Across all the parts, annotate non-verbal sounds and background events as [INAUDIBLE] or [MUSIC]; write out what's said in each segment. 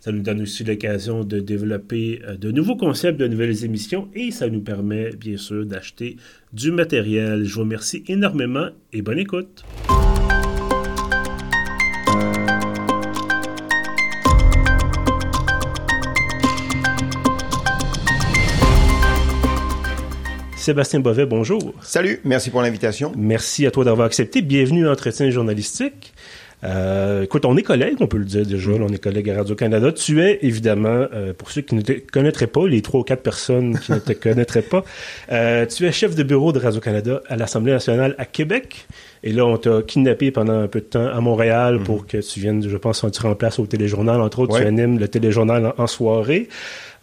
Ça nous donne aussi l'occasion de développer euh, de nouveaux concepts, de nouvelles émissions et ça nous permet bien sûr d'acheter du matériel. Je vous remercie énormément et bonne écoute. Sébastien Bovet, bonjour. Salut, merci pour l'invitation. Merci à toi d'avoir accepté. Bienvenue à Entretien journalistique. Euh, écoute, on est collègues, on peut le dire déjà, on est collègues à Radio-Canada. Tu es, évidemment, euh, pour ceux qui ne te connaîtraient pas, les trois ou quatre personnes qui ne te [LAUGHS] connaîtraient pas, euh, tu es chef de bureau de Radio-Canada à l'Assemblée nationale à Québec. Et là, on t'a kidnappé pendant un peu de temps à Montréal pour que tu viennes, je pense, tu remplaces au téléjournal. Entre autres, tu animes le téléjournal en soirée.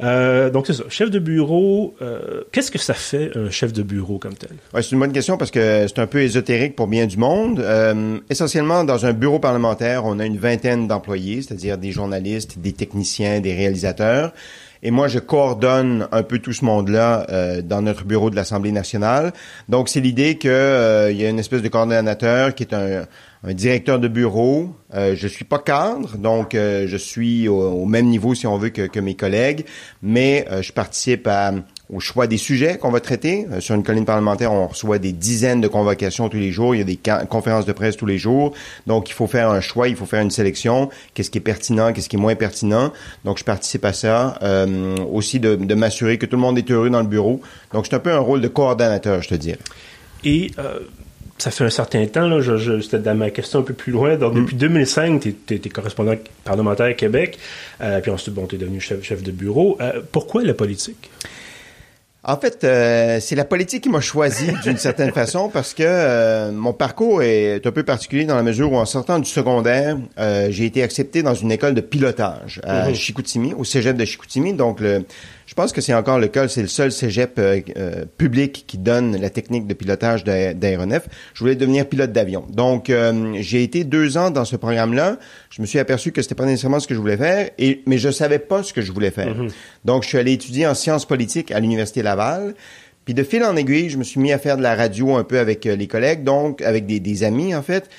Euh, donc c'est ça, chef de bureau, euh, qu'est-ce que ça fait un chef de bureau comme tel? Ouais, c'est une bonne question parce que c'est un peu ésotérique pour bien du monde. Euh, essentiellement, dans un bureau parlementaire, on a une vingtaine d'employés, c'est-à-dire des journalistes, des techniciens, des réalisateurs. Et moi, je coordonne un peu tout ce monde-là euh, dans notre bureau de l'Assemblée nationale. Donc, c'est l'idée qu'il euh, y a une espèce de coordonnateur qui est un, un directeur de bureau. Euh, je suis pas cadre, donc euh, je suis au, même niveau, si on veut, que, que mes collègues, mais je participe à, au choix des sujets qu'on va traiter. Euh, sur une colline parlementaire, on reçoit des dizaines de convocations tous les jours. Il y a des conférences de presse tous les jours. Donc, il faut faire un choix, il faut faire une sélection. Qu'est-ce qui est pertinent, qu'est-ce qui est moins pertinent. Donc, je participe à ça. Euh, aussi de, de m'assurer que tout le monde est heureux dans le bureau. Donc, c'est un peu un rôle de coordonnateur, je te dirais. Et euh, ça fait un certain temps, là, je, je, c'était dans ma question un peu plus loin. Donc, mm. depuis 2005, tu es, correspondant parlementaire à Québec. Euh, puis ensuite, bon, tu es devenu chef, chef de bureau. Euh, pourquoi la politique? En fait, euh, c'est la politique qui m'a choisi [LAUGHS] d'une certaine façon parce que euh, mon parcours est un peu particulier dans la mesure où en sortant du secondaire, euh, j'ai été accepté dans une école de pilotage à mm-hmm. Chicoutimi, au cégep de Chicoutimi. Donc, le, je pense que c'est encore le cas. C'est le seul cégep euh, euh, public qui donne la technique de pilotage d'aéronef. Je voulais devenir pilote d'avion. Donc, euh, j'ai été deux ans dans ce programme-là. Je me suis aperçu que c'était pas nécessairement ce que je voulais faire, et, mais je savais pas ce que je voulais faire. Mm-hmm. Donc, je suis allé étudier en sciences politiques à l'Université Laval. Puis de fil en aiguille, je me suis mis à faire de la radio un peu avec les collègues, donc avec des, des amis en fait.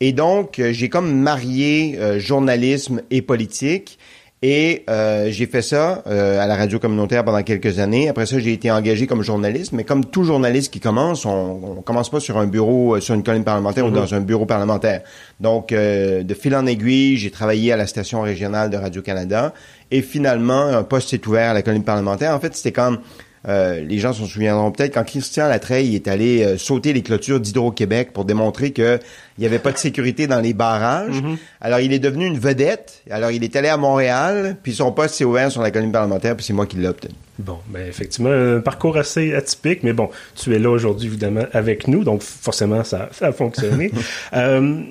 Et donc, j'ai comme marié journalisme et politique. Et euh, j'ai fait ça euh, à la radio communautaire pendant quelques années. Après ça, j'ai été engagé comme journaliste. Mais comme tout journaliste qui commence, on, on commence pas sur un bureau, euh, sur une colline parlementaire ou mm-hmm. dans un bureau parlementaire. Donc, de fil en aiguille, j'ai travaillé à la station régionale de Radio-Canada. Et finalement, un poste s'est ouvert à la colline parlementaire. En fait, c'était comme euh, les gens s'en souviendront peut-être quand Christian Latreille est allé euh, sauter les clôtures d'Hydro-Québec pour démontrer qu'il n'y avait pas de sécurité dans les barrages. Mm-hmm. Alors, il est devenu une vedette. Alors, il est allé à Montréal, puis son poste s'est ouvert sur la colline parlementaire, puis c'est moi qui l'ai obtenu. Bon, ben effectivement, un parcours assez atypique, mais bon, tu es là aujourd'hui, évidemment, avec nous, donc forcément, ça, ça a fonctionné. [LAUGHS] euh,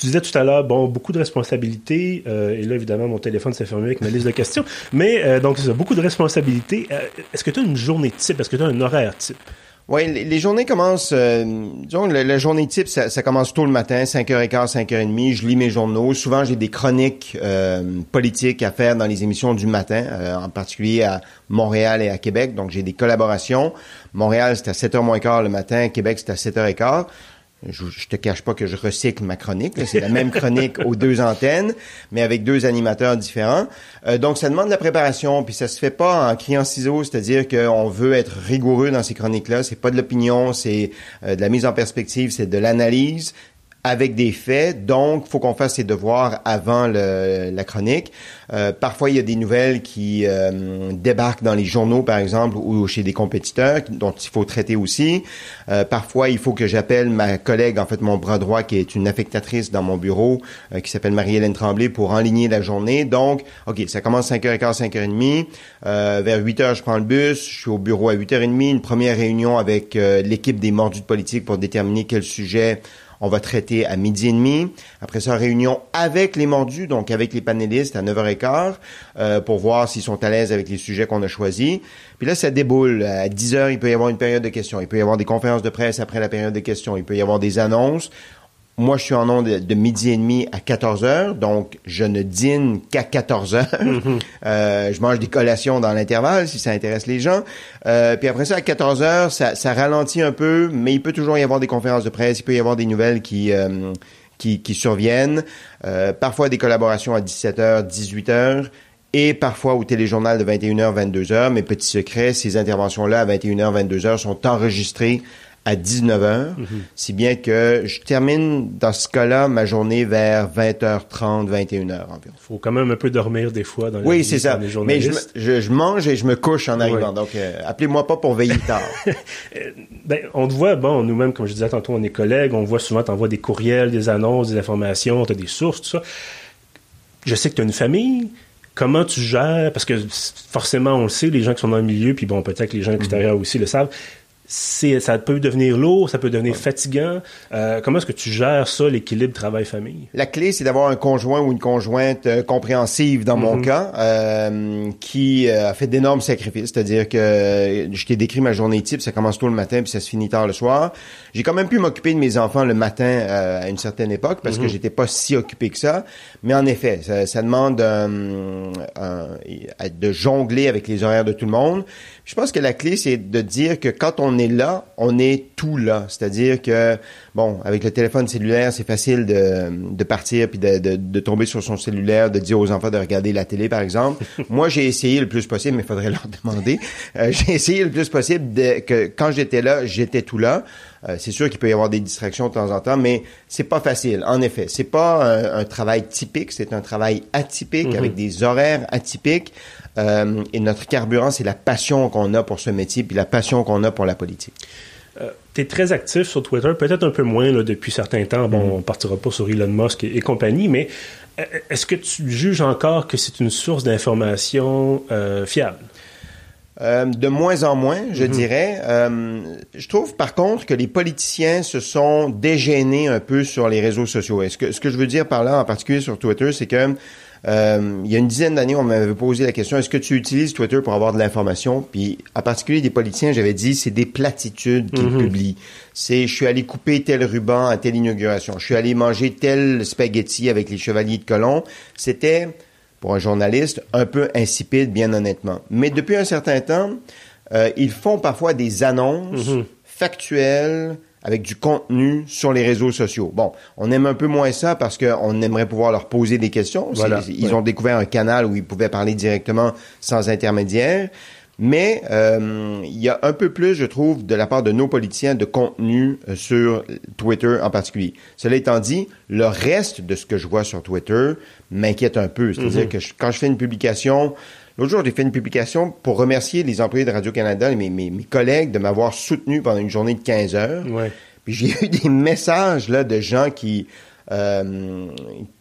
tu disais tout à l'heure, bon, beaucoup de responsabilités, euh, et là, évidemment, mon téléphone s'est fermé avec ma liste de questions, mais euh, donc, c'est beaucoup de responsabilités. Euh, est-ce que tu as une journée type? Est-ce que tu as un horaire type? Oui, les, journées commencent, disons, la, journée type, ça, ça, commence tôt le matin, 5h15, 5h30, je lis mes journaux. Souvent, j'ai des chroniques politiques à faire dans les émissions du matin, en particulier à Montréal et à Québec, donc j'ai des collaborations. Montréal, c'est à 7h moins quart le matin, Québec, c'est à 7h15. Je, je, te cache pas que je recycle ma chronique. C'est la même chronique aux deux antennes, mais avec deux animateurs différents. Euh, donc, ça demande de la préparation, puis ça se fait pas en criant ciseaux, c'est-à-dire qu'on veut être rigoureux dans ces chroniques-là. C'est pas de l'opinion, c'est euh, de la mise en perspective, c'est de l'analyse avec des faits. Donc, faut qu'on fasse ses devoirs avant le, la chronique. Euh, parfois, il y a des nouvelles qui euh, débarquent dans les journaux, par exemple, ou chez des compétiteurs, dont il faut traiter aussi. Euh, parfois, il faut que j'appelle ma collègue, en fait, mon bras droit, qui est une affectatrice dans mon bureau, euh, qui s'appelle Marie-Hélène Tremblay, pour enligner la journée. Donc, OK, ça commence 5h15, 5h30. vers 8h, je prends le bus. Je suis au bureau à 8h30. Une première réunion avec l'équipe des mordus de politique pour déterminer quel sujet on va traiter à midi et demi. Après ça, réunion avec les mordus, donc avec les panélistes à 9h15, euh, pour voir s'ils sont à l'aise avec les sujets qu'on a choisis. Puis là, ça déboule. À 10h, il peut y avoir une période de questions. Il peut y avoir des conférences de presse après la période de questions. Il peut y avoir des annonces. Moi, je suis en onde de, midi et demi à 14 heures, donc je ne dîne qu'à 14 heures. Mm-hmm. [LAUGHS] euh, je mange des collations dans l'intervalle, si ça intéresse les gens. Euh, puis après ça, à 14 heures, ça, ça, ralentit un peu, mais il peut toujours y avoir des conférences de presse, il peut y avoir des nouvelles qui... Euh, qui, qui, surviennent, parfois des collaborations à 17h, 18h, et parfois au téléjournal de 21h, 22h. Mes petits secrets, ces interventions-là à 21h, 22h sont enregistrées à 19h, mhm. si bien que je termine dans ce cas-là ma journée vers 20h30, 21h environ. Il faut quand même un peu dormir des fois dans les Oui, c'est ça. Mais je, je, mange et je me couche en arrivant. Donc, euh, appelez-moi pas pour veiller tard. [LAUGHS] Euh, ben, on te voit, bon, nous-mêmes, comme je disais tantôt, on est collègues, on voit souvent, t'envoies des courriels, des annonces, des informations, tu as des sources, tout ça. Je sais que tu as une famille, comment tu gères, parce que forcément, on le sait, les gens qui sont dans le milieu, puis bon, peut-être que les gens extérieurs mhm. aussi le savent, ça peut devenir lourd, ça peut devenir fatigant. Euh, comment est-ce que tu gères ça, l'équilibre travail-famille? La clé, c'est d'avoir un conjoint ou une conjointe euh, compréhensive, dans mon mhm. cas, euh, qui a fait d'énormes sacrifices. C'est-à-dire que je t'ai décrit ma journée type, ça commence tôt le matin puis ça se finit tard le soir. J'ai quand même pu m'occuper de mes enfants le matin à une certaine époque parce que mhm. j'étais pas si occupé que ça. Mais en effet, ça, ça demande de jongler avec les horaires de tout le monde. Je pense que la clé, c'est de dire que quand on est là, on est tout là. C'est-à-dire que, bon, avec le téléphone cellulaire, c'est facile de, de partir puis de, de, de, tomber sur son cellulaire, de dire aux enfants de regarder la télé, par exemple. [LAUGHS] Moi, j'ai essayé le plus possible, mais il faudrait [LAUGHS] leur demander. Euh, j'ai essayé le plus possible de, que quand j'étais là, j'étais tout là. Euh, c'est sûr qu'il peut y avoir des distractions de temps en temps, mais c'est pas facile. En effet, c'est pas un, travail typique, c'est un travail atypique mm-hmm. avec des horaires atypiques. Euh, et notre carburant, c'est la passion qu'on a pour ce métier, puis la passion qu'on a pour la politique. Euh, tu es très actif sur Twitter, peut-être un peu moins là, depuis certains temps. Bon, mm-hmm. on partira pas sur Elon Musk et, compagnie, mais euh, est-ce que tu juges encore que c'est une source d'information fiable? de moins en moins, je mm-hmm. dirais. je trouve par contre que les politiciens se sont dégénés un peu sur les réseaux sociaux. Est-ce que ce que je veux dire par là, en particulier sur Twitter, c'est que euh, il y a une dizaine d'années, on m'avait posé la question est-ce que tu utilises Twitter pour avoir de l'information? Puis, en particulier des politiciens, j'avais dit c'est des platitudes qu'ils mhm. publient. C'est je suis allé couper tel ruban à telle inauguration, je suis allé manger tel spaghetti avec les chevaliers de Colomb. C'était pour un journaliste un peu insipide, bien honnêtement. Mais depuis un certain temps, euh, ils font parfois des annonces mhm. factuelles avec du contenu sur les réseaux sociaux. Bon, on aime un peu moins ça parce qu'on aimerait pouvoir leur poser des questions. ils ont découvert un canal où ils pouvaient parler directement sans intermédiaire. Mais euh, il y a un peu plus, je trouve, de la part de nos politiciens de contenu euh, sur Twitter en particulier. Cela étant dit, le reste de ce que je vois sur Twitter m'inquiète un peu. C'est-à-dire mm-hmm. que quand je fais une publication, L'autre jour, j'ai fait une publication pour remercier les employés de Radio-Canada, mes, mes, mes, collègues, de m'avoir soutenu pendant une journée de 15 heures. Ouais. Puis j'ai [LAUGHS] eu des messages là de gens qui, euh,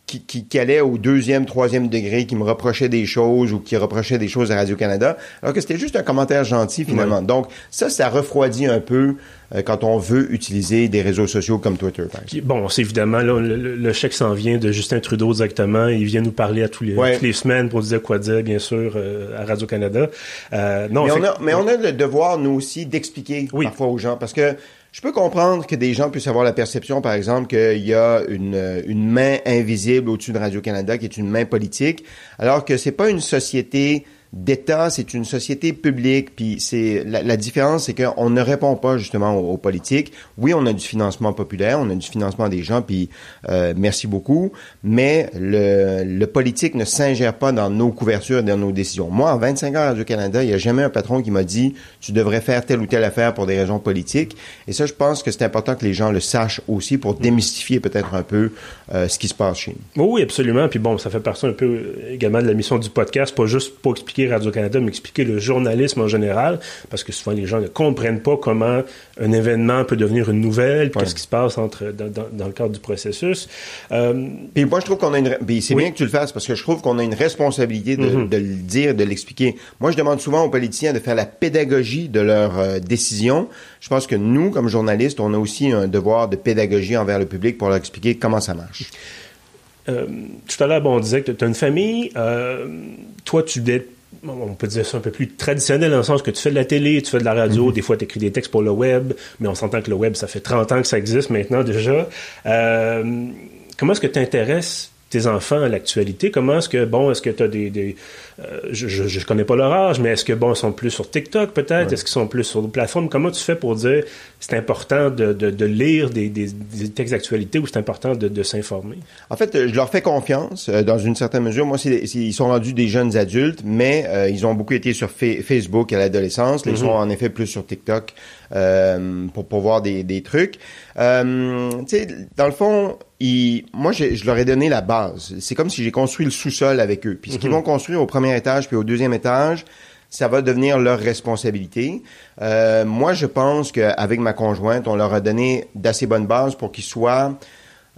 qui, qui, qui, allaient au deuxième, troisième degré, qui me reprochaient des choses ou qui reprochaient des choses à Radio-Canada, alors que c'était juste un commentaire gentil finalement. Donc ça, ça refroidit un peu euh, quand on veut utiliser des réseaux sociaux comme Twitter. Par exemple. Bon, c'est évidemment, là, le, chèque s'en vient de Justin Trudeau directement. Il vient nous parler à tous les, toutes les semaines pour dire quoi dire, bien sûr, euh, à Radio-Canada. Euh, non, mais, on a, mais on a le devoir, nous aussi, d'expliquer parfois aux gens, parce que je peux comprendre que des gens puissent avoir la perception, par exemple, qu'il y a une, une main invisible au-dessus de Radio-Canada, qui est une main politique, alors que c'est pas une société d'État, c'est une société publique, puis c'est la, la, différence, c'est qu'on ne répond pas justement aux, politiques. Oui, on a du financement populaire, on a du financement des gens, puis euh, merci beaucoup, mais le, le politique ne s'ingère pas dans nos couvertures, dans nos décisions. Moi, en 25 ans à Radio-Canada, il n'y a jamais un patron qui m'a dit tu devrais faire telle ou telle affaire pour des raisons politiques. Et ça, je pense que c'est important que les gens le sachent aussi pour démystifier peut-être un peu euh, ce qui se passe chez nous. Oui, absolument. Puis bon, ça fait partie un peu également de la mission du podcast, pas juste pour expliquer m'expliquer Radio-Canada, m'expliquer le journalisme en général, parce que souvent les gens ne comprennent pas comment un événement peut devenir une nouvelle, qu'est-ce qui se passe entre, dans, dans, le cadre du processus. Euh, puis moi, je trouve qu'on a une... c'est bien que tu le fasses, parce que je trouve qu'on a une responsabilité de, mm-hmm. de, le dire, de l'expliquer. Moi, je demande souvent aux politiciens de faire la pédagogie de leurs euh, décisions. Je pense que nous, comme journalistes, on a aussi un devoir de pédagogie envers le public pour leur expliquer comment ça marche. Euh, tout à l'heure, bon, on disait que tu as une famille. Euh, toi, tu on peut dire ça un peu plus traditionnel dans le sens que tu fais de la télé, tu fais de la radio, mm-hmm. des fois tu écris des textes pour le web, mais on s'entend que le web, ça fait 30 ans que ça existe maintenant déjà. Euh, comment est-ce que tu intéresses tes enfants à l'actualité? Comment est-ce que, bon, est-ce que tu as des... des euh, je, je, connais pas leur âge, mais est-ce que, bon, ils sont plus sur TikTok peut-être? Est-ce qu'ils sont plus sur des plateformes? Comment tu fais pour dire c'est important de, de, de lire des, des, des, textes d'actualité ou c'est important de, de s'informer? En fait, je leur fais confiance euh, dans une certaine mesure. Moi, c'est, ils sont rendus des jeunes adultes, mais euh, ils ont beaucoup été sur Facebook à l'adolescence. Ils mm-hmm. sont en effet plus sur TikTok euh, pour, pour voir des, des trucs. Euh, tu sais, dans le fond, moi, je, je, leur ai donné la base. C'est comme si j'ai construit le sous-sol avec eux. Puis ce qu'ils mhm. vont construire au premier étage puis au deuxième étage, ça va devenir leur responsabilité. Euh, moi, je pense qu'avec ma conjointe, on leur a donné d'assez bonnes bases pour qu'ils soient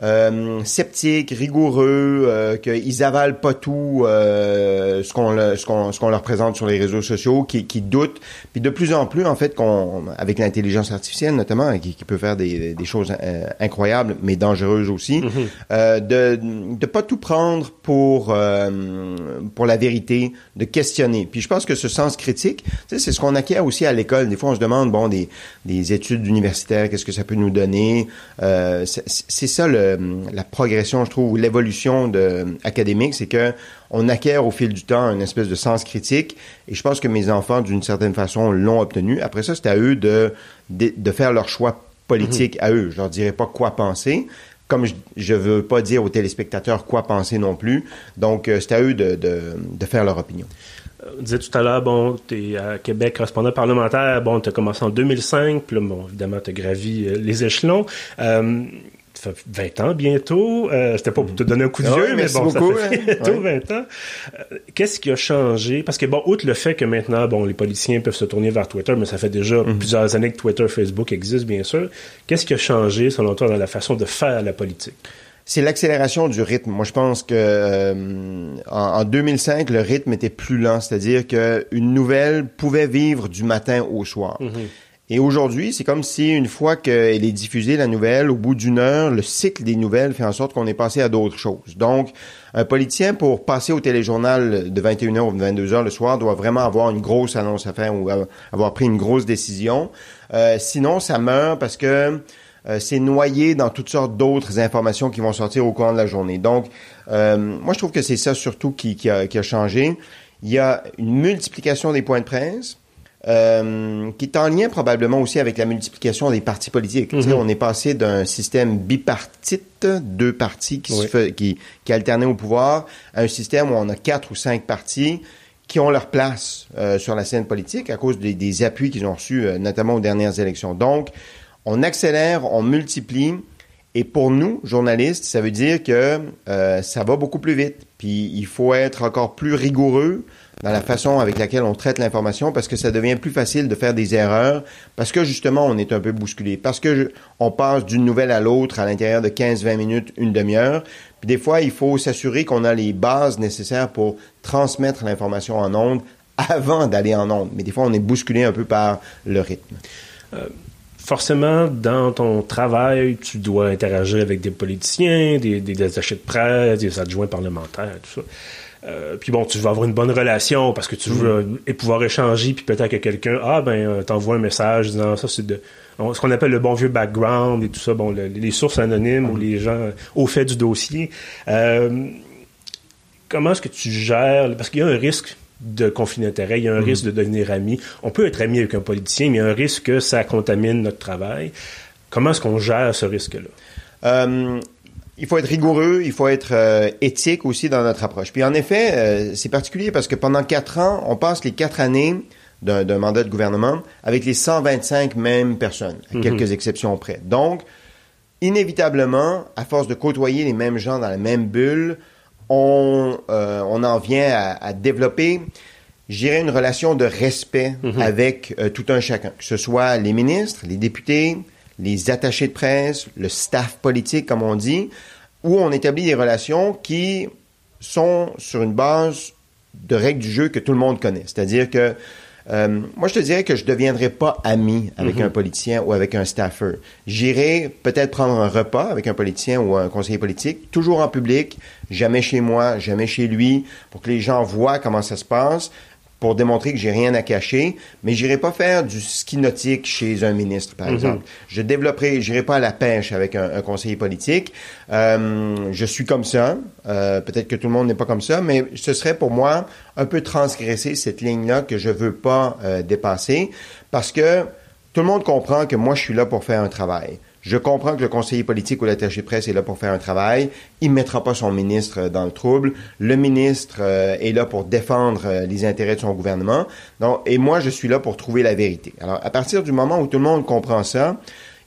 euh, sceptiques, rigoureux, euh, qu'ils avalent pas tout euh, ce qu'on ce qu'on ce qu'on leur présente sur les réseaux sociaux, qui, qui doutent. Puis de plus en plus, en fait, qu'on avec l'intelligence artificielle notamment, qui, qui peut faire des, des choses euh, incroyables, mais dangereuses aussi, mm-hmm. euh, de de pas tout prendre pour pour la vérité, de questionner. Puis je pense que ce sens critique, c'est ce qu'on acquiert aussi à l'école. Des fois, on se demande bon des des études universitaires, qu'est-ce que ça peut nous donner? C'est ça le la progression, je trouve, ou l'évolution de, académique, c'est que on acquiert au fil du temps une espèce de sens critique. Et je pense que mes enfants, d'une certaine façon, l'ont obtenu. Après ça, c'est à eux de, de, faire leur choix politique mm-hmm. à eux. Je leur dirai pas quoi penser. Comme je ne veux pas dire aux téléspectateurs quoi penser non plus. Donc, euh, c'est à eux de, de, de faire leur opinion. Euh, on disait tout à l'heure, bon, tu es à Québec correspondant parlementaire, bon, tu as commencé en 2005, puis là, bon, évidemment, tu as gravi euh, les échelons. Euh, ça fait 20 ans bientôt. Euh, C'était pas pour te donner un coup de ah vieux, mais bon, ça fait hein. [LAUGHS] bientôt 20 ans. Euh, qu'est-ce qui a changé? Parce que, bon, outre le fait que maintenant, bon, les politiciens peuvent se tourner vers Twitter, mais ça fait déjà mhm. plusieurs années que Twitter, Facebook existent, bien sûr. Qu'est-ce qui a changé, selon toi, dans la façon de faire la politique? C'est l'accélération du rythme. Moi, je pense que euh, en, 2005, le rythme était plus lent, c'est-à-dire qu'une nouvelle pouvait vivre du matin au soir. Mhm. Et aujourd'hui, c'est comme si une fois qu'elle est diffusée, la nouvelle, au bout d'une heure, le cycle des nouvelles fait en sorte qu'on est passé à d'autres choses. Donc, un politicien, pour passer au téléjournal de 21h ou 22h le soir, doit vraiment avoir une grosse annonce à faire ou avoir pris une grosse décision. Euh, sinon, ça meurt parce que euh, c'est noyé dans toutes sortes d'autres informations qui vont sortir au cours de la journée. Donc, euh, moi, je trouve que c'est ça surtout qui, qui, a, qui a changé. Il y a une multiplication des points de presse. Euh, qui est en lien probablement aussi avec la multiplication des partis politiques. Mhm. On est passé d'un système bipartite, deux partis qui, se fait, qui, qui alternaient au pouvoir, à un système où on a quatre ou cinq partis qui ont leur place euh, sur la scène politique à cause des, des appuis qu'ils ont reçus, euh, notamment aux dernières élections. Donc, on accélère, on multiplie, et pour nous, journalistes, ça veut dire que ça va beaucoup plus vite. Puis il faut être encore plus rigoureux dans la façon avec laquelle on traite l'information parce que ça devient plus facile de faire des erreurs parce que justement on est un peu bousculé parce que on passe d'une nouvelle à l'autre à l'intérieur de 15-20 minutes, une demi-heure. Puis des fois, il faut s'assurer qu'on a les bases nécessaires pour transmettre l'information en ondes avant d'aller en ondes. Mais des fois, on est bousculé un peu par le rythme. Euh, forcément, dans ton travail, tu dois interagir avec des politiciens, des, des, des achats de presse, des adjoints parlementaires, tout ça. Euh, puis bon, tu veux avoir une bonne relation parce que tu veux mm. pouvoir échanger, puis peut-être que quelqu'un, ah ben, euh, t'envoie un message disant ça, c'est de ce qu'on appelle le bon vieux background et tout ça, bon, les sources anonymes ou mm. les gens au fait du dossier. Euh, comment est-ce que tu gères, parce qu'il y a un risque de conflit d'intérêt, il y a un mm. risque de devenir ami. On peut être ami avec un politicien, mais il y a un risque que ça contamine notre travail. Comment est-ce qu'on gère ce risque-là? il faut être rigoureux, il faut être euh, éthique aussi dans notre approche. Puis en effet, euh, c'est particulier parce que pendant quatre ans, on passe les quatre années d'un mandat de gouvernement avec les 125 mêmes personnes, à mhm. quelques exceptions près. Donc, inévitablement, à force de côtoyer les mêmes gens dans la même bulle, on, euh, on en vient à, à développer j'irais une relation de respect avec euh, tout un chacun, que ce soit les ministres, les députés, les attachés de presse, le staff politique, comme on dit, où on établit des relations qui sont sur une base de règles du jeu que tout le monde connaît. C'est-à-dire que euh, moi, je te dirais que je ne deviendrai pas ami avec un politicien ou avec un staffer. J'irai peut-être prendre un repas avec un politicien ou un conseiller politique, toujours en public, jamais chez moi, jamais chez lui, pour que les gens voient comment ça se passe pour démontrer que j'ai rien à cacher, mais j'irai pas faire du ski nautique chez un ministre, par exemple. Je développerai, j'irai pas à la pêche avec un, un conseiller politique. Euh, je suis comme ça. Euh, Peut-être que tout le monde n'est pas comme ça, mais ce serait pour moi un peu transgresser cette ligne-là que je veux pas euh, dépasser, parce que tout le monde comprend que moi je suis là pour faire un travail. Je comprends que le conseiller politique ou l'attaché presse est là pour faire un travail. Il ne mettra pas son ministre euh, dans le trouble. Le ministre euh, est là pour défendre euh, les intérêts de son gouvernement. Donc, et moi, je suis là pour trouver la vérité. Alors, à partir du moment où tout le monde comprend ça,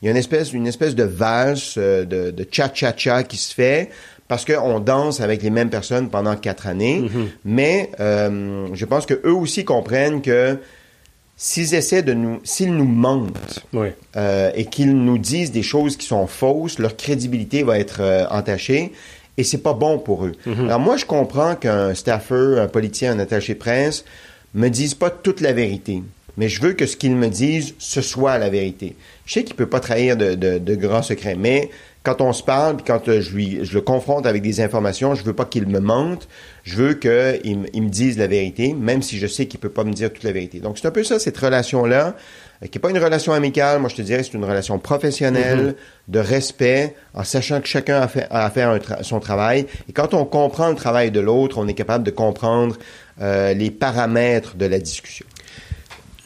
il y a une espèce, une espèce de valse, de, de cha-cha-cha qui se fait parce qu'on danse avec les mêmes personnes pendant quatre années. Mm-hmm. Mais euh, je pense que eux aussi comprennent que s'ils essaient de nous, s'ils nous mentent Oui. euh, et qu'ils nous disent des choses qui sont fausses, leur crédibilité va être euh, entachée et c'est pas bon pour eux. Alors moi, je comprends qu'un staffer, un politicien, un attaché de presse me dise pas toute la vérité, mais je veux que ce qu'ils me disent, ce soit la vérité. Je sais qu'il peut pas trahir de, de, de grands secrets, mais quand on se parle, puis quand euh, je, lui, je le confronte avec des informations, je veux pas qu'il me mente, je veux qu'il me, il me dise la vérité, même si je sais qu'il peut pas me dire toute la vérité. Donc c'est un peu ça, cette relation-là, euh, qui est pas une relation amicale, moi je te dirais c'est une relation professionnelle, de respect, en sachant que chacun a, fait, a à faire tra- son travail. Et quand on comprend le travail de l'autre, on est capable de comprendre euh, les paramètres de la discussion.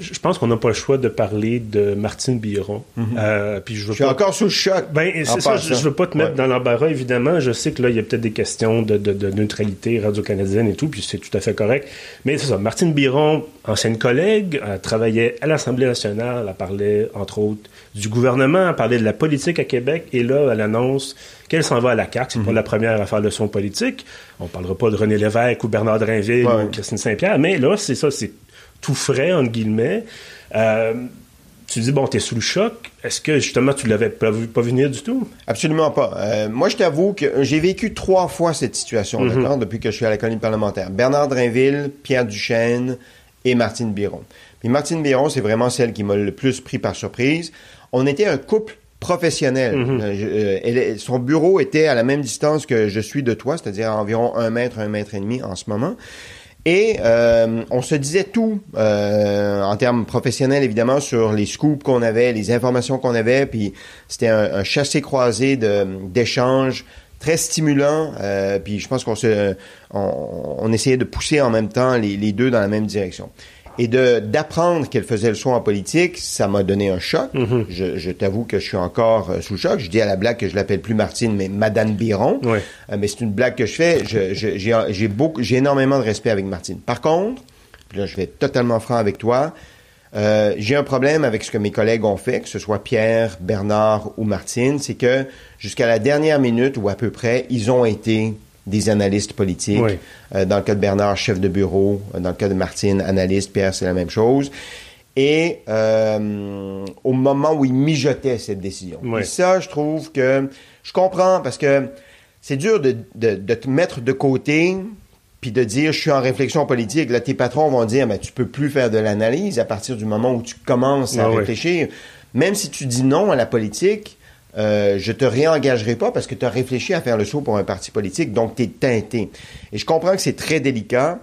Je pense qu'on n'a pas le choix de parler de Martine Biron. Euh, puis je veux Je suis pas... encore sous le choc. Ben, en c'est ça, je, veux pas te mettre Ouais. dans l'embarras, évidemment. Je sais que là, il y a peut-être des questions de, de- de neutralité radio-canadienne et tout, puis c'est tout à fait correct. Mais c'est ça, Martine Biron, ancienne collègue, elle travaillait à l'Assemblée nationale, elle parlait, entre autres, du gouvernement, elle parlait de la politique à Québec, et là, elle annonce qu'elle s'en va à la CAQ. C'est pas la première à faire le son politique. On parlera pas de René Lévesque ou Bernard Drinville Ouais. ou Christine Saint-Pierre, mais là, c'est ça, c'est tout frais, entre guillemets. Euh, tu dis, bon, t'es sous le choc. Est-ce que, justement, tu l'avais pas vu, pas venir du tout? Absolument pas. Euh, moi, je t'avoue que j'ai vécu trois fois cette situation, d'accord, depuis que je suis à la colline parlementaire. Bernard Drinville, Pierre Duchesne et Martine Biron. Puis Martine Biron, c'est vraiment celle qui m'a le plus pris par surprise. On était un couple professionnel. Je- euh, elle son bureau était à la même distance que je suis de toi, c'est-à-dire à environ un mètre, un mètre et demi en ce moment. Et euh, on se disait tout euh, en termes professionnels, évidemment, sur les scoops qu'on avait, les informations qu'on avait. Puis c'était un, chassé-croisé d'échanges très stimulant. euh, puis je pense qu'on se, on, on essayait de pousser en même temps les deux dans la même direction. Et de d'apprendre qu'elle faisait le saut en politique, ça m'a donné un choc. Je, je t'avoue que je suis encore euh, sous le choc. Je dis à la blague que je l'appelle plus Martine, mais Madame Biron. Euh, mais c'est une blague que je fais. Je- je- J'ai j'ai beaucoup, j'ai énormément de respect avec Martine. Par contre, là, je vais être totalement franc avec toi. euh, j'ai un problème avec ce que mes collègues ont fait, que ce soit Pierre, Bernard ou Martine, c'est que jusqu'à la dernière minute ou à peu près, ils ont été des analystes politiques. Oui. Euh, dans le cas de Bernard, chef de bureau. Euh, Dans le cas de Martine, analyste. Pierre, c'est la même chose. Et euh, au moment où il mijotait cette décision. Oui. Et ça, je trouve que je comprends parce que c'est dur de, de, de te mettre de côté puis de dire je suis en réflexion politique. Là, tes patrons vont dire mais tu peux plus faire de l'analyse à partir du moment où tu commences à Ah réfléchir. Même si tu dis non à la politique, euh, je te réengagerai pas parce que tu as réfléchi à faire le saut pour un parti politique, donc tu es teinté. Et je comprends que c'est très délicat,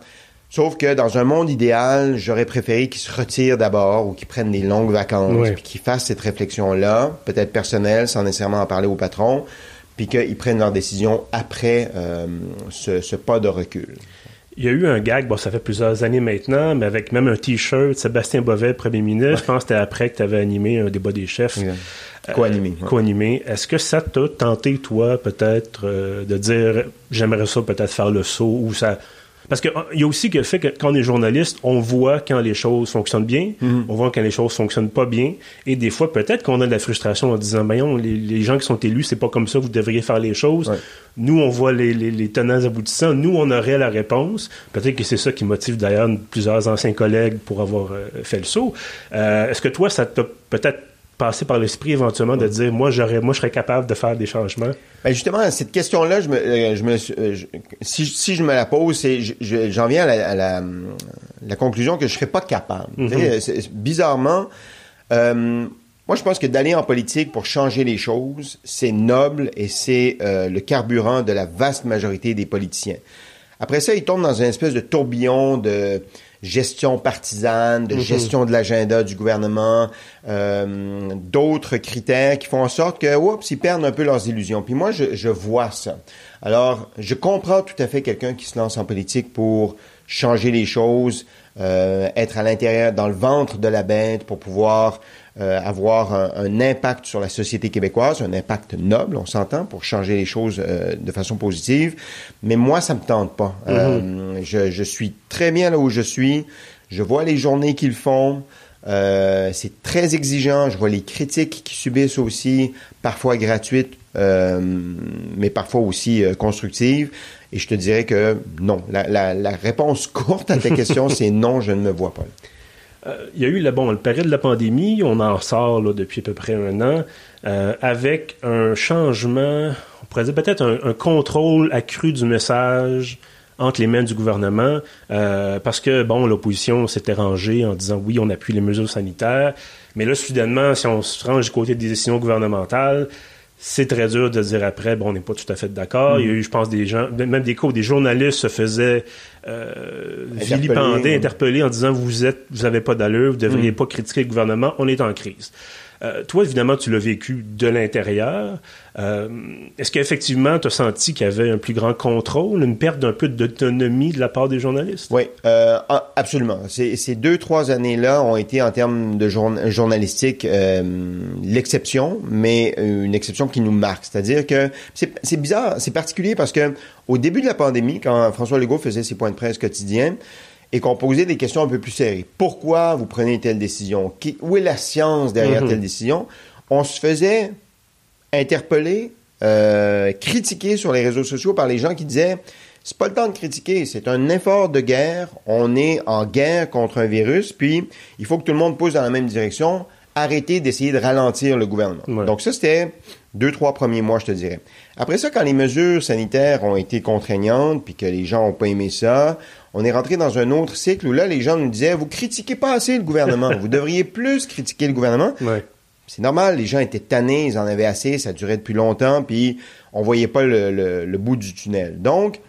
sauf que dans un monde idéal, j'aurais préféré qu'ils se retirent d'abord ou qu'ils prennent des longues vacances, puis qu'ils fassent cette réflexion-là, peut-être personnelle, sans nécessairement en parler au patron, puis qu'ils prennent leur décision après euh, ce, ce pas de recul. Il y a eu un gag, bon, ça fait plusieurs années maintenant, mais avec même un T-shirt, Sébastien Bovet, premier ministre. Je pense que c'était après que tu avais animé un débat des chefs. Euh, Co-animé, ouais. Co-animé. Est-ce que ça t'a tenté, toi, peut-être, euh, de dire j'aimerais ça peut-être faire le saut ou ça. Parce qu'il y a aussi que le fait que quand on est journaliste, on voit quand les choses fonctionnent bien, Mhm. on voit quand les choses fonctionnent pas bien, et des fois peut-être qu'on a de la frustration en disant, ben les, les gens qui sont élus, c'est pas comme ça, vous devriez faire les choses. Ouais. Nous, on voit les, les, les tenants aboutissants, nous, on aurait la réponse. Peut-être que c'est ça qui motive d'ailleurs plusieurs anciens collègues pour avoir euh, fait le saut. Euh, Est-ce que toi, ça t'a peut-être passé par l'esprit éventuellement de dire, moi, j'aurais, moi, je serais capable de faire des changements? Ben justement, cette question-là, je me, euh, je me, euh, je- si, si je me la pose, c'est, je- je- j'en viens à la, à la, la conclusion que je serais pas capable. C'est- bizarrement, euh, moi, je pense que d'aller en politique pour changer les choses, c'est noble et c'est euh, le carburant de la vaste majorité des politiciens. Après ça, ils tombent dans une espèce de tourbillon de gestion partisane, de gestion de l'agenda du gouvernement, euh, d'autres critères qui font en sorte que, oups, ils perdent un peu leurs illusions. Puis moi, je, je vois ça. Alors, je comprends tout à fait quelqu'un qui se lance en politique pour changer les choses, euh, être à l'intérieur, dans le ventre de la bête, pour pouvoir euh, avoir un, un impact sur la société québécoise, un impact noble, on s'entend, pour changer les choses euh, de façon positive. Mais moi, ça me tente pas. Euh, je, je suis très bien là où je suis. Je vois les journées qu'ils font. Euh, c'est très exigeant. Je vois les critiques qu'ils subissent aussi, parfois gratuites, euh, mais parfois aussi euh, constructives. Et je te dirais que non. La, la, la réponse courte à ta question, c'est [LAUGHS] non, je ne me vois pas. Euh, il y a eu la, bon, le période de la pandémie, on en sort là, depuis à peu près un an, euh, avec un changement, on pourrait dire peut-être un, un contrôle accru du message entre les mains du gouvernement, euh, parce que, bon, l'opposition s'était rangée en disant oui, on appuie les mesures sanitaires, mais là, soudainement, si on se range du côté des décisions gouvernementales, c'est très dur de dire après, bon, on n'est pas tout à fait d'accord. Il y a eu, je pense, des gens, même des cas où des journalistes se faisaient euh, vilipender, interpeller en disant vous êtes, vous avez pas d'allure, vous devriez pas critiquer le gouvernement, on est en crise. Euh, toi, évidemment, tu l'as vécu de l'intérieur. Euh, Est-ce qu'effectivement, tu as senti qu'il y avait un plus grand contrôle, une perte d'un peu d'autonomie de la part des journalistes? Oui, euh, ah, absolument. Ces, deux, trois années-là ont été, en termes de journ- journalistique, euh, l'exception, mais une exception qui nous marque. C'est-à-dire que c'est bizarre, c'est particulier parce que au début de la pandémie, quand François Legault faisait ses points de presse quotidiens, et qu'on posait des questions un peu plus sérieuses. Pourquoi vous prenez telle décision? Qui- où est la science derrière Mhm. telle décision? On se faisait interpeller, euh, critiquer sur les réseaux sociaux par les gens qui disaient c'est pas le temps de critiquer, c'est un effort de guerre, on est en guerre contre un virus, puis il faut que tout le monde pousse dans la même direction, arrêtez d'essayer de ralentir le gouvernement. Ouais. Donc ça, c'était deux, trois premiers mois, je te dirais. Après ça, quand les mesures sanitaires ont été contraignantes, puis que les gens ont pas aimé ça, on est rentré dans un autre cycle où là, les gens nous disaient, vous critiquez pas assez le gouvernement, [LAUGHS] vous devriez plus critiquer le gouvernement. Ouais. C'est normal, les gens étaient tannés, ils en avaient assez, ça durait depuis longtemps, puis on voyait pas le, le- le bout du tunnel. Donc,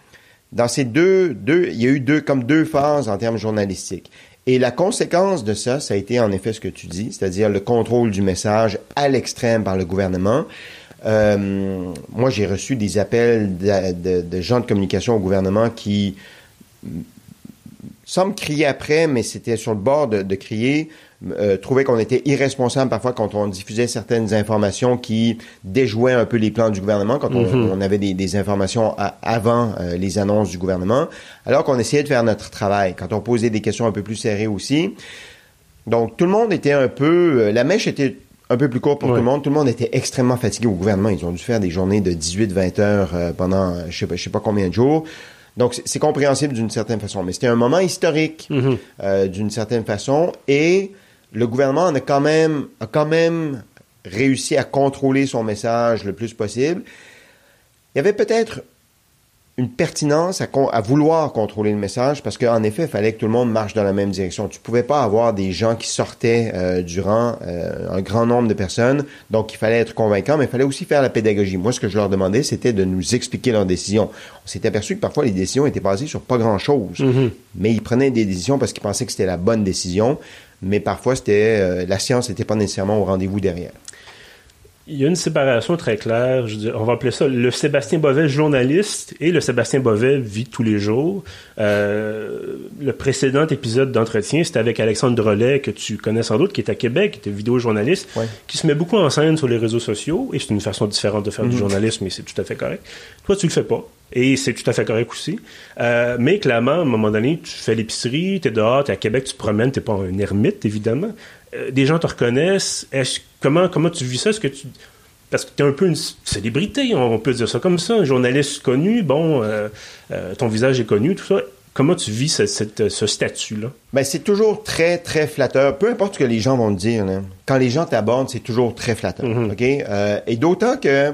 dans ces deux, deux, il y a eu deux, comme deux phases en termes journalistiques. Et la conséquence de ça, ça a été en effet ce que tu dis, c'est-à-dire le contrôle du message à l'extrême par le gouvernement. Euh, moi, j'ai reçu des appels de, de- de gens de communication au gouvernement qui sans me crier après, mais c'était sur le bord de, de crier, euh, trouvaient qu'on était irresponsable parfois quand on diffusait certaines informations qui déjouaient un peu les plans du gouvernement, quand on, Mhm. on avait des, des informations à- avant euh, les annonces du gouvernement, alors qu'on essayait de faire notre travail, quand on posait des questions un peu plus serrées aussi. Donc tout le monde était un peu, euh, la mèche était un peu plus courte pour Ouais. tout le monde. Tout le monde était extrêmement fatigué au gouvernement. Ils ont dû faire des journées de 18-20 heures euh, pendant je sais, pas, je sais pas combien de jours. Donc c'est- compréhensible d'une certaine façon. Mais c'était un moment historique Mhm. euh, d'une certaine façon. Et le gouvernement en a quand même, a quand même réussi à contrôler son message le plus possible. Il y avait peut-être une pertinence à, à vouloir contrôler le message parce qu'en effet, il fallait que tout le monde marche dans la même direction. Tu pouvais pas avoir des gens qui sortaient euh, durant euh, un grand nombre de personnes, donc il fallait être convaincant, mais il fallait aussi faire la pédagogie. Moi, ce que je leur demandais, c'était de nous expliquer leurs décisions. On s'est aperçu que parfois les décisions étaient basées sur pas grand-chose, Mhm. mais ils prenaient des décisions parce qu'ils pensaient que c'était la bonne décision, mais parfois c'était euh, la science n'était pas nécessairement au rendez-vous derrière. Il y a une séparation très claire. Je dire, on va appeler ça le Sébastien Bovet journaliste et le Sébastien Bovet vit tous les jours. Euh, le précédent épisode d'entretien, c'était avec Alexandre Drolet, que tu connais sans doute, qui est à Québec, qui était vidéojournaliste, Ouais. qui se met beaucoup en scène sur les réseaux sociaux. Et c'est une façon différente de faire du Mhm. journalisme, mais c'est tout à fait correct. Toi, tu le fais pas. Et c'est tout à fait correct aussi. Euh, mais clairement, à un moment donné, tu fais l'épicerie, tu es dehors, tu es à Québec, tu te promènes, tu pas un ermite, évidemment. Euh, des gens te reconnaissent. Comment, comment tu vis ça? Est-ce que tu... Parce que tu es un peu une célébrité, on peut dire ça comme ça, un journaliste connu, bon, euh, ton visage est connu, tout ça. Comment tu vis ce, statut-là? Ben, c'est toujours très, très flatteur. Peu importe ce que les gens vont te dire. Quand les gens t'abordent, c'est toujours très flatteur. Mm-hmm. OK? et d'autant que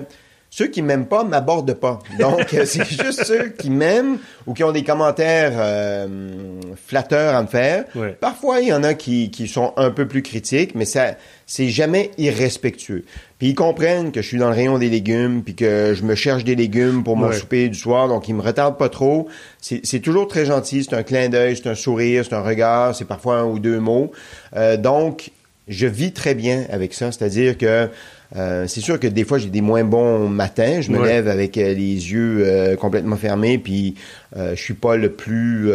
ceux qui m'aiment pas m'abordent pas. Donc, [LAUGHS] c'est juste ceux qui m'aiment ou qui ont des commentaires euh, flatteurs à me faire. Parfois, il y en a qui, qui sont un peu plus critiques, mais ça, c'est jamais irrespectueux. Puis ils comprennent que je suis dans le rayon des légumes, puis que je me cherche des légumes pour mon souper du soir, donc ils me retardent pas trop. C'est toujours très gentil, c'est un clin d'œil, c'est un sourire, c'est un regard, c'est parfois un ou deux mots. Euh, donc, je vis très bien avec ça, c'est-à-dire que euh, c'est sûr que des fois j'ai des moins bons matins. Je me lève avec euh, les yeux euh, complètement fermés, puis je suis pas le plus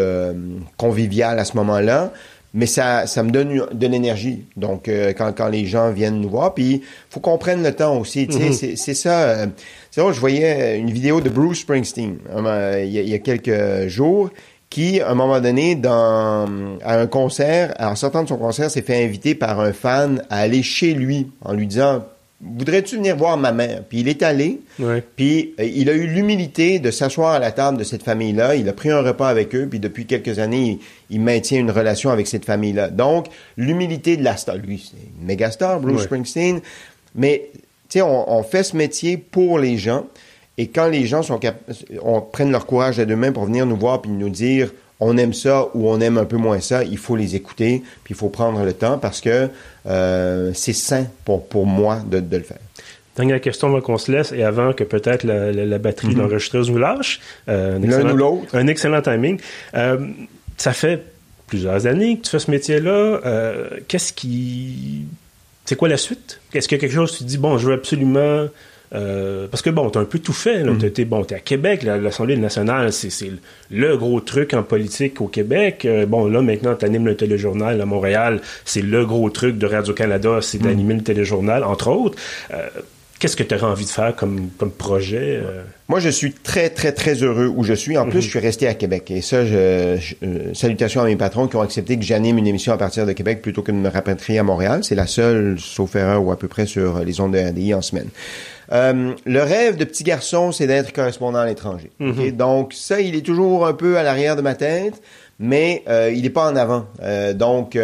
convivial à ce moment-là. Mais ça, ça me donne de l'énergie. Donc quand, quand les gens viennent nous voir, puis faut qu'on prenne le temps aussi. Mm-hmm. C'est ça. c'est vrai, je voyais une vidéo de Bruce Springsteen il y, a, quelques jours qui, à un moment donné, dans, à un concert, en sortant de son concert, s'est fait inviter par un fan à aller chez lui en lui disant voudrais-tu venir voir ma mère? Puis il est allé, puis euh, il a eu l'humilité de s'asseoir à la table de cette famille-là. Il a pris un repas avec eux, puis depuis quelques années, il, maintient une relation avec cette famille-là. Donc, l'humilité de la star. Lui, c'est une méga star, Bruce Springsteen. Mais, tu sais, on, fait ce métier pour les gens. Et quand les gens sont on prennent leur courage à deux mains pour venir nous voir puis nous dire on aime ça ou on aime un peu moins ça, il faut les écouter, puis il faut prendre le temps parce que euh, c'est sain pour, pour moi de, de le faire. Dernière question avant qu'on se laisse et avant que peut-être la, la, batterie de mhm. l'enregistreuse nous lâche. Euh, L'un ou l'autre. Un excellent timing. Euh, ça fait plusieurs années que tu fais ce métier-là. Euh, qu'est-ce qui... C'est quoi la suite? Est-ce qu'il y a quelque chose que tu dis, bon, je veux absolument euh, parce que bon, t'as un peu tout fait. Là. Mm. T'es, bon, t'es à Québec, l'Assemblée nationale, c'est, le gros truc en politique au Québec. Euh, bon, là, maintenant, t'animes le téléjournal à Montréal. C'est le gros truc de Radio-Canada, c'est d'animer le téléjournal, entre autres. Euh, qu'est-ce que tu aurais envie de faire comme, comme projet? Moi, je suis très, très, très heureux où je suis. En plus, mm-hmm. je suis resté à Québec. Et ça, je, salutations à mes patrons qui ont accepté que j'anime une émission à partir de Québec plutôt que de me rapatrier à Montréal. C'est la seule, sauf erreur, ou à peu près sur les ondes de RDI en semaine. Euh, le rêve de petit garçon, c'est d'être correspondant à l'étranger. Mhm. Donc ça, il est toujours un peu à l'arrière de ma tête, mais euh, il n'est pas en avant. Euh, donc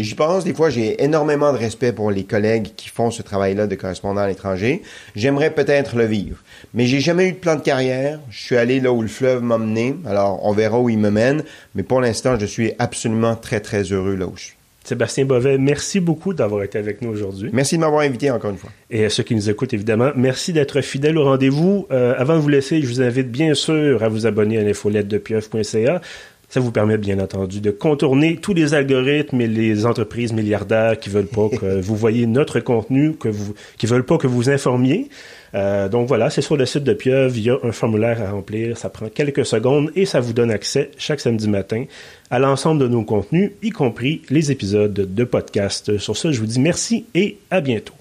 j'y pense. Des fois, j'ai énormément de respect pour les collègues qui font ce travail-là de correspondant à l'étranger. J'aimerais peut-être le vivre, mais j'ai jamais eu de plan de carrière. Je suis allé là où le fleuve m'a mené. Alors on verra où il me mène, mais pour l'instant, je suis absolument très très heureux là où je suis. Sébastien Bovet, merci beaucoup d'avoir été avec nous aujourd'hui. Merci de m'avoir invité encore une fois. Et à ceux qui nous écoutent, évidemment, merci d'être fidèles au rendez-vous. Euh, avant de vous laisser, je vous invite bien sûr à vous abonner à l'infolette de pieuf.ca. Ça vous permet bien entendu de contourner tous les algorithmes et les entreprises milliardaires qui veulent pas que [LAUGHS] vous voyez notre contenu, que vous, qui veulent pas que vous informiez. Euh, donc voilà, c'est sur le site de Pieuvre, il y a un formulaire à remplir, ça prend quelques secondes et ça vous donne accès chaque samedi matin à l'ensemble de nos contenus, y compris les épisodes de podcast. Sur ce, je vous dis merci et à bientôt.